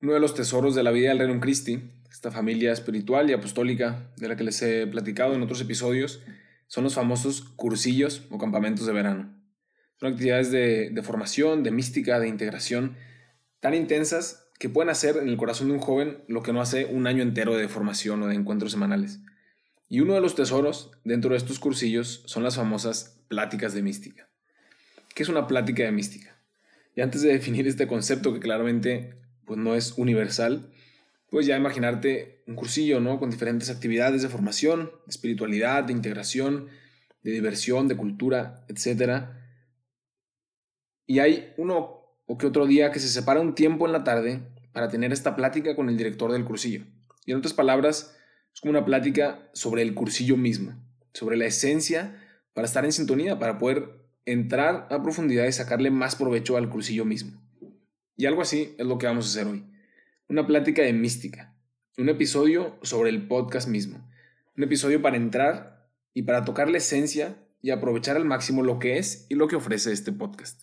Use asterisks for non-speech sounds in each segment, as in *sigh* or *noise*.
Uno de los tesoros de la vida del Reino Christi, esta familia espiritual y apostólica de la que les he platicado en otros episodios, son los famosos cursillos o campamentos de verano. Son actividades de, de formación, de mística, de integración, tan intensas que pueden hacer en el corazón de un joven lo que no hace un año entero de formación o de encuentros semanales. Y uno de los tesoros dentro de estos cursillos son las famosas pláticas de mística. ¿Qué es una plática de mística? Y antes de definir este concepto que claramente pues no es universal, pues ya imaginarte un cursillo, ¿no? Con diferentes actividades de formación, de espiritualidad, de integración, de diversión, de cultura, etc. Y hay uno o que otro día que se separa un tiempo en la tarde para tener esta plática con el director del cursillo. Y en otras palabras, es como una plática sobre el cursillo mismo, sobre la esencia para estar en sintonía, para poder entrar a profundidad y sacarle más provecho al cursillo mismo. Y algo así es lo que vamos a hacer hoy. Una plática de mística. Un episodio sobre el podcast mismo. Un episodio para entrar y para tocar la esencia y aprovechar al máximo lo que es y lo que ofrece este podcast.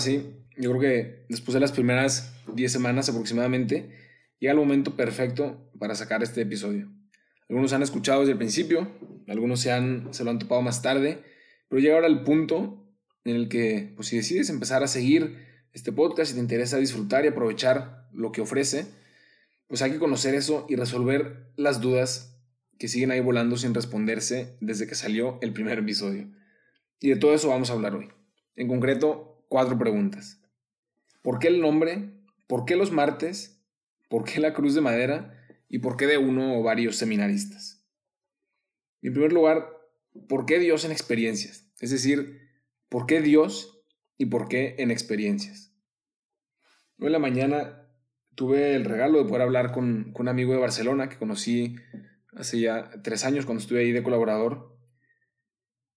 Ahora sí, yo creo que después de las primeras 10 semanas aproximadamente, llega el momento perfecto para sacar este episodio. Algunos han escuchado desde el principio, algunos se, han, se lo han topado más tarde, pero llega ahora el punto en el que, pues si decides empezar a seguir este podcast y te interesa disfrutar y aprovechar lo que ofrece, pues hay que conocer eso y resolver las dudas que siguen ahí volando sin responderse desde que salió el primer episodio. Y de todo eso vamos a hablar hoy. En concreto, cuatro preguntas. ¿Por qué el nombre? ¿Por qué los martes? ¿Por qué la cruz de madera? ¿Y por qué de uno o varios seminaristas? En primer lugar, ¿por qué Dios en experiencias? Es decir, ¿por qué Dios y por qué en experiencias? Hoy en la mañana tuve el regalo de poder hablar con, un amigo de Barcelona que conocí hace ya tres años cuando estuve ahí de colaborador.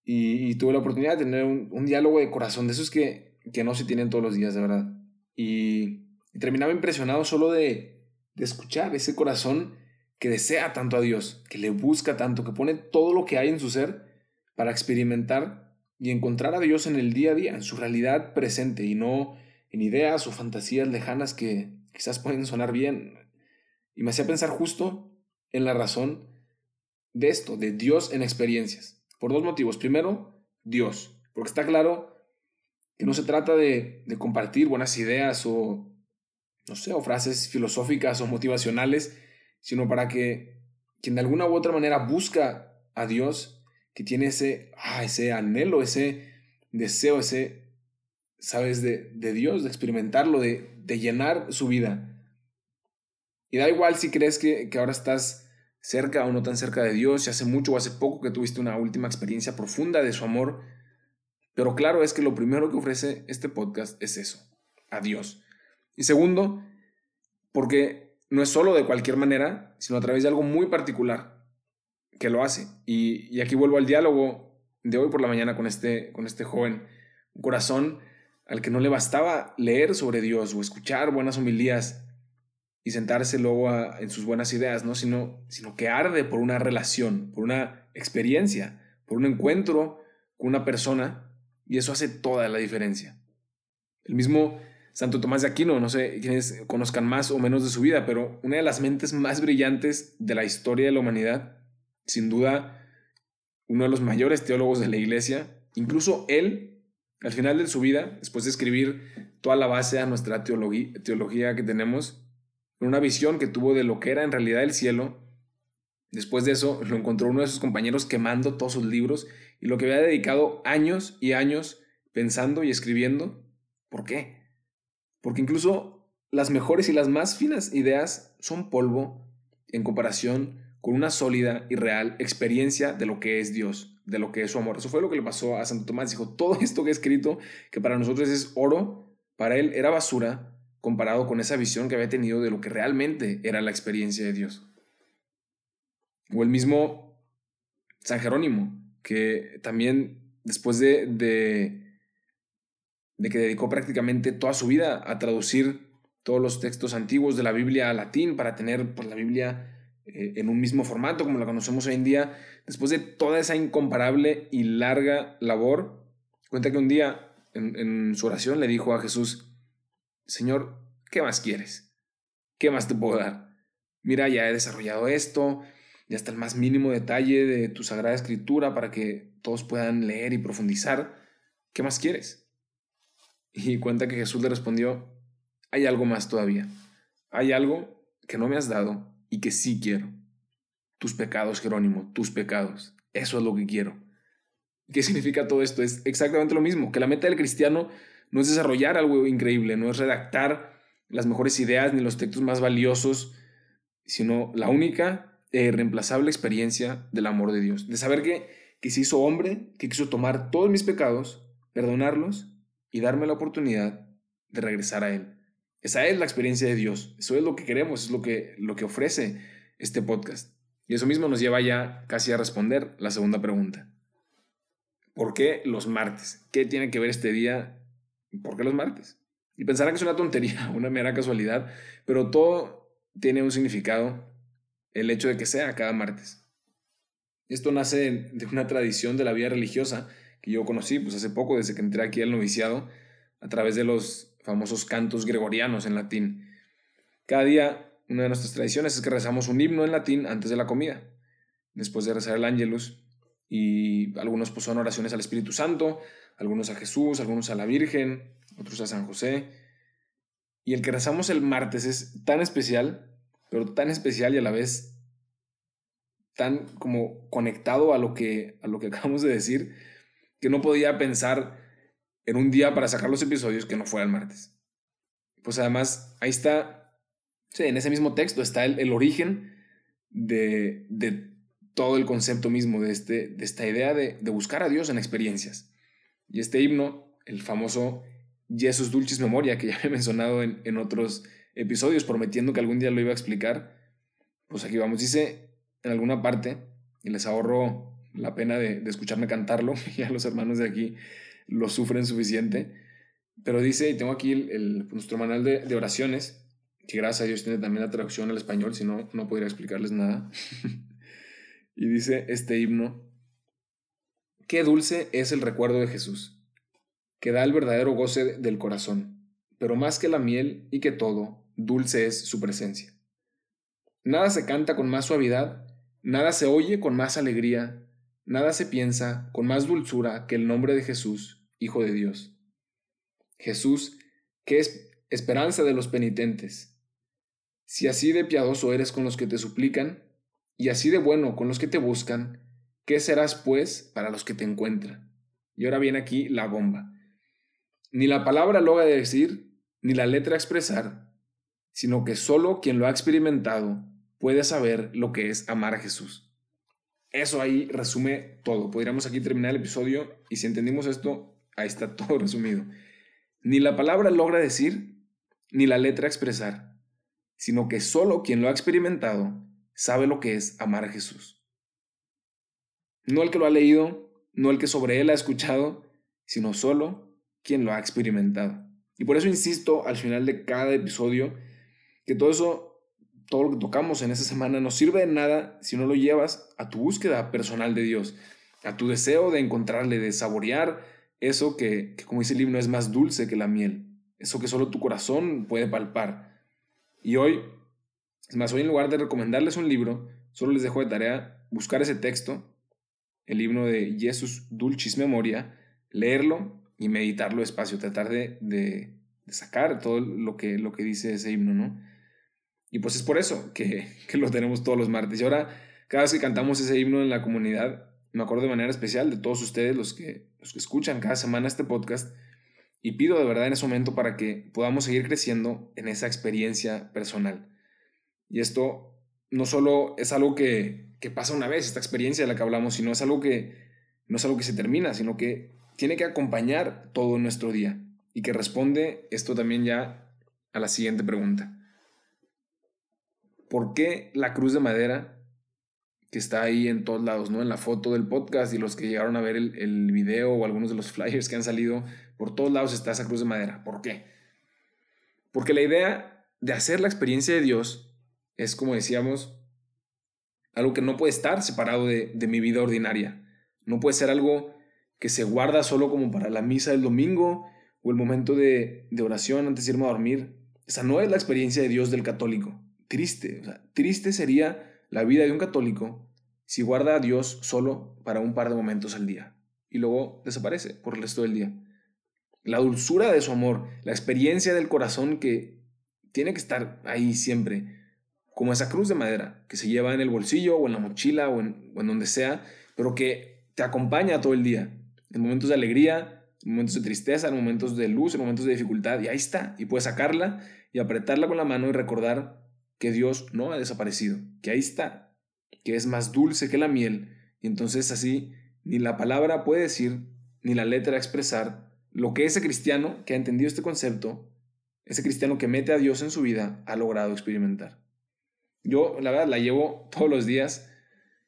Y, tuve la oportunidad de tener un, un, diálogo de corazón, de esos que que no se tienen todos los días, de verdad. Y, terminaba impresionado solo de, de escuchar ese corazón que desea tanto a Dios, que le busca tanto, que pone todo lo que hay en su ser para experimentar y encontrar a Dios en el día a día, en su realidad presente y no en ideas o fantasías lejanas que quizás pueden sonar bien. Y me hacía pensar justo en la razón de esto, de Dios en experiencias, por dos motivos. Primero, Dios, porque está claro que no se trata de, compartir buenas ideas o, no sé, o frases filosóficas o motivacionales, sino para que quien de alguna u otra manera busca a Dios, que tiene ese, ah, ese anhelo, ese deseo, ese, sabes, de, Dios, de experimentarlo, de, de, llenar su vida. Y da igual si crees que, que ahora estás cerca o no tan cerca de Dios, si hace mucho o hace poco que tuviste una última experiencia profunda de su amor, pero claro es que lo primero que ofrece este podcast es eso, a Dios. Y segundo, porque no es solo de cualquier manera, sino a través de algo muy particular que lo hace. Y, aquí vuelvo al diálogo de hoy por la mañana con este, con este joven, un corazón al que no le bastaba leer sobre Dios o escuchar buenas homilías y sentarse luego en sus buenas ideas, ¿no? Sino, sino que arde por una relación, por una experiencia, por un encuentro con una persona y eso hace toda la diferencia. El mismo Santo Tomás de Aquino, no sé quiénes conozcan más o menos de su vida, pero una de las mentes más brillantes de la historia de la humanidad, sin duda uno de los mayores teólogos de la iglesia, incluso él, al final de su vida, después de escribir toda la base a nuestra teología, que tenemos, una visión que tuvo de lo que era en realidad el cielo, después de eso lo encontró uno de sus compañeros quemando todos sus libros y lo que había dedicado años y años pensando y escribiendo. ¿Por qué? Porque incluso las mejores y las más finas ideas son polvo en comparación con una sólida y real experiencia de lo que es Dios, de lo que es su amor. Eso fue lo que le pasó a Santo Tomás. Dijo, todo esto que he escrito, que para nosotros es oro, para él era basura comparado con esa visión que había tenido de lo que realmente era la experiencia de Dios. O el mismo San Jerónimo, que también después de, de, que dedicó prácticamente toda su vida a traducir todos los textos antiguos de la Biblia al latín para tener pues, la Biblia eh, en un mismo formato como la conocemos hoy en día, después de toda esa incomparable y larga labor, cuenta que un día en, en su oración le dijo a Jesús, Señor, ¿qué más quieres? ¿Qué más te puedo dar? Mira, ya he desarrollado esto, ya está el más mínimo detalle de tu Sagrada Escritura para que todos puedan leer y profundizar. ¿Qué más quieres? Y cuenta que Jesús le respondió, hay algo más todavía. Hay algo que no me has dado y que sí quiero. Tus pecados, Jerónimo, tus pecados. Eso es lo que quiero. ¿Qué significa todo esto? Es exactamente lo mismo, que la meta del cristiano no es desarrollar algo increíble, no es redactar las mejores ideas ni los textos más valiosos, sino la única e irreemplazable experiencia del amor de Dios, de saber que, que se hizo hombre, que quiso tomar todos mis pecados, perdonarlos y darme la oportunidad de regresar a Él. Esa es la experiencia de Dios, eso es lo que queremos, es lo que, lo que ofrece este podcast. Y eso mismo nos lleva ya casi a responder la segunda pregunta. ¿Por qué los martes? ¿Qué tiene que ver este día? ¿Por qué los martes? Y pensará que es una tontería, *laughs* una mera casualidad, pero todo tiene un significado el hecho de que sea cada martes. Esto nace de una tradición de la vida religiosa que yo conocí pues hace poco, desde que entré aquí al noviciado, a través de los famosos cantos gregorianos en latín. Cada día, una de nuestras tradiciones es que rezamos un himno en latín antes de la comida, después de rezar el ángelus, y algunos pues, son oraciones al Espíritu Santo, algunos a Jesús, algunos a la Virgen, otros a San José. Y el que rezamos el martes es tan especial pero tan especial y a la vez tan como conectado a lo que, a lo que *laughs* acabamos de decir, que no podía pensar en un día para sacar los episodios que no fuera el martes. Pues además, ahí está, en ese mismo texto está el, origen de, de, todo el concepto mismo, de, este, de esta idea de, de, buscar a Dios en experiencias. Y este himno, el famoso Jesus Dulcis Memoria, que ya he *laughs* mencionado en, en otros episodios prometiendo que algún día lo iba a explicar, pues aquí vamos. Dice en alguna parte, y les ahorro la pena de, escucharme cantarlo, *laughs* ya los hermanos de aquí lo sufren suficiente, pero dice, y tengo aquí el, nuestro manual de, oraciones, que gracias a Dios tiene también la traducción al español, si no, no podría explicarles nada. *laughs* y dice este himno, qué dulce es el recuerdo de Jesús, que da el verdadero goce del corazón, pero más que la miel y que todo, dulce es su presencia. Nada se canta con más suavidad, nada se oye con más alegría, nada se piensa con más dulzura que el nombre de Jesús, Hijo de Dios. Jesús, que es esperanza de los penitentes. Si así de piadoso eres con los que te suplican, y así de bueno con los que te buscan, ¿qué serás pues para los que te encuentran? Y ahora viene aquí la bomba. Ni la palabra logra decir, ni la letra expresar, sino que solo quien lo ha experimentado puede saber lo que es amar a Jesús. Eso ahí resume todo. Podríamos aquí terminar el episodio y si entendimos esto, ahí está *laughs* todo resumido. Ni la palabra logra decir, ni la letra expresar, sino que solo quien lo ha experimentado sabe lo que es amar a Jesús. No el que lo ha leído, no el que sobre él ha escuchado, sino solo quien lo ha experimentado. Y por eso insisto al final de cada episodio que todo eso, todo lo que tocamos en esa semana no sirve de nada si no lo llevas a tu búsqueda personal de Dios, a tu deseo de encontrarle, de saborear eso que, como dice el himno, es más dulce que la miel, eso que solo tu corazón puede palpar. Y hoy, es más, hoy en lugar de recomendarles un libro, solo les dejo de tarea buscar ese texto, el himno de Jesús Dulcis Memoria, leerlo y meditarlo despacio, tratar de, de, de, sacar todo lo que, lo que dice ese himno, ¿no? Y pues es por eso que, *laughs* que lo tenemos todos los martes. Y ahora, cada vez que cantamos ese himno en la comunidad, me acuerdo de manera especial de todos ustedes, los que, escuchan cada semana este podcast, y pido de verdad en ese momento para que podamos seguir creciendo en esa experiencia personal. Y esto no solo es algo que, que pasa una vez, esta experiencia de la que hablamos, sino es algo que no es algo que se termina, sino que tiene que acompañar todo nuestro día y que responde esto también ya a la siguiente pregunta. ¿Por qué la cruz de madera que está ahí en todos lados, ¿no? En la foto del podcast y los que llegaron a ver el, video o algunos de los flyers que han salido, por todos lados está esa cruz de madera. ¿Por qué? Porque la idea de hacer la experiencia de Dios es, como decíamos, algo que no puede estar separado de, mi vida ordinaria. No puede ser algo que se guarda solo como para la misa del domingo o el momento de oración antes de irme a dormir. Esa no es la experiencia de Dios del católico. Triste, o sea, triste sería la vida de un católico si guarda a Dios solo para un par de momentos al día y luego desaparece por el resto del día. La dulzura de su amor, la experiencia del corazón que tiene que estar ahí siempre, como esa cruz de madera que se lleva en el bolsillo o en la mochila o en, o en donde sea, pero que te acompaña todo el día, en momentos de alegría, en momentos de tristeza, en momentos de luz, en momentos de dificultad, y ahí está, y puedes sacarla y apretarla con la mano y recordar que Dios no ha desaparecido, que ahí está, que es más dulce que la miel, y entonces así ni la palabra puede decir, ni la letra expresar lo que ese cristiano que ha entendido este concepto, ese cristiano que mete a Dios en su vida, ha logrado experimentar. Yo, la verdad, la llevo todos los días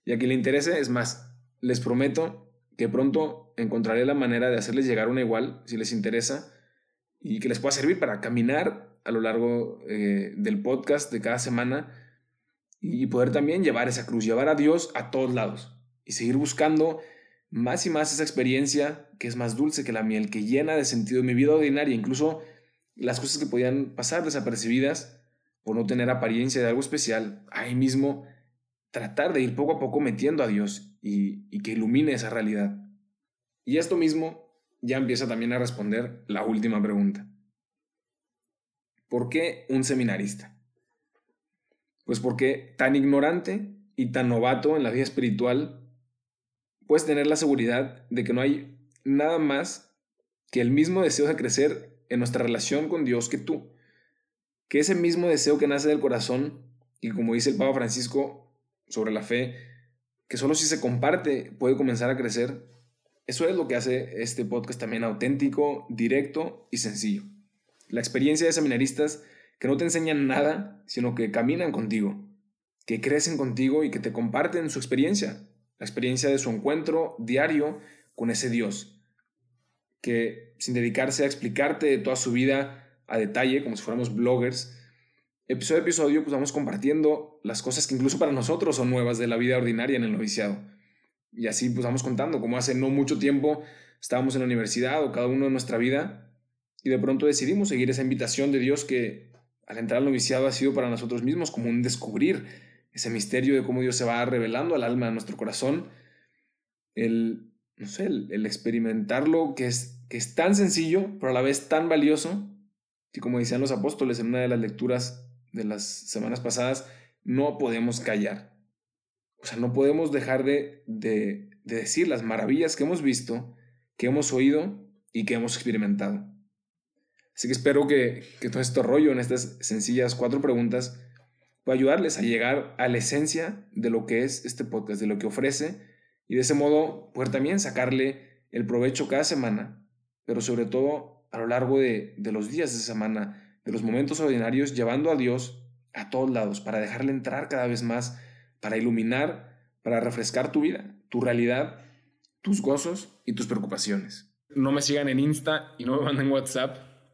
y a quien le interese, es más, les prometo que pronto encontraré la manera de hacerles llegar una igual, si les interesa, y que les pueda servir para caminar a lo largo eh, del podcast de cada semana y poder también llevar esa cruz, llevar a Dios a todos lados y seguir buscando más y más esa experiencia que es más dulce que la miel, que llena de sentido mi vida ordinaria, incluso las cosas que podían pasar desapercibidas por no tener apariencia de algo especial, ahí mismo tratar de ir poco a poco metiendo a Dios y, y que ilumine esa realidad. Y esto mismo ya empieza también a responder la última pregunta. ¿Por qué un seminarista? Pues porque tan ignorante y tan novato en la vida espiritual, puedes tener la seguridad de que no hay nada más que el mismo deseo de crecer en nuestra relación con Dios que tú. Que ese mismo deseo que nace del corazón, y como dice el Papa Francisco sobre la fe, que solo si se comparte puede comenzar a crecer, eso es lo que hace este podcast también auténtico, directo y sencillo. La experiencia de seminaristas que no te enseñan nada, sino que caminan contigo, que crecen contigo y que te comparten su experiencia, la experiencia de su encuentro diario con ese Dios, que sin dedicarse a explicarte toda su vida a detalle, como si fuéramos bloggers, episodio a episodio pues vamos compartiendo las cosas que incluso para nosotros son nuevas de la vida ordinaria en el noviciado. Y así pues vamos contando cómo hace no mucho tiempo estábamos en la universidad o cada uno de nuestra vida y de pronto decidimos seguir esa invitación de Dios que al entrar al noviciado ha sido para nosotros mismos como un descubrir ese misterio de cómo Dios se va revelando al alma, a nuestro corazón, el, no sé, el, experimentarlo que es, que es tan sencillo, pero a la vez tan valioso, que como decían los apóstoles en una de las lecturas de las semanas pasadas, no podemos callar. O sea, no podemos dejar de, de, de decir las maravillas que hemos visto, que hemos oído y que hemos experimentado. Así que espero que, que todo este rollo en estas sencillas cuatro preguntas pueda ayudarles a llegar a la esencia de lo que es este podcast, de lo que ofrece y de ese modo poder también sacarle el provecho cada semana, pero sobre todo a lo largo de, de los días de semana, de los momentos ordinarios, llevando a Dios a todos lados para dejarle entrar cada vez más, para iluminar, para refrescar tu vida, tu realidad, tus gozos y tus preocupaciones. No me sigan en Insta y no me manden WhatsApp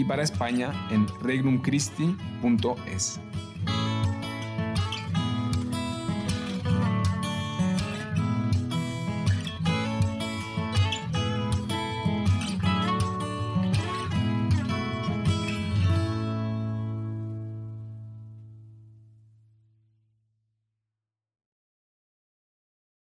y para España en regnumchristi.es.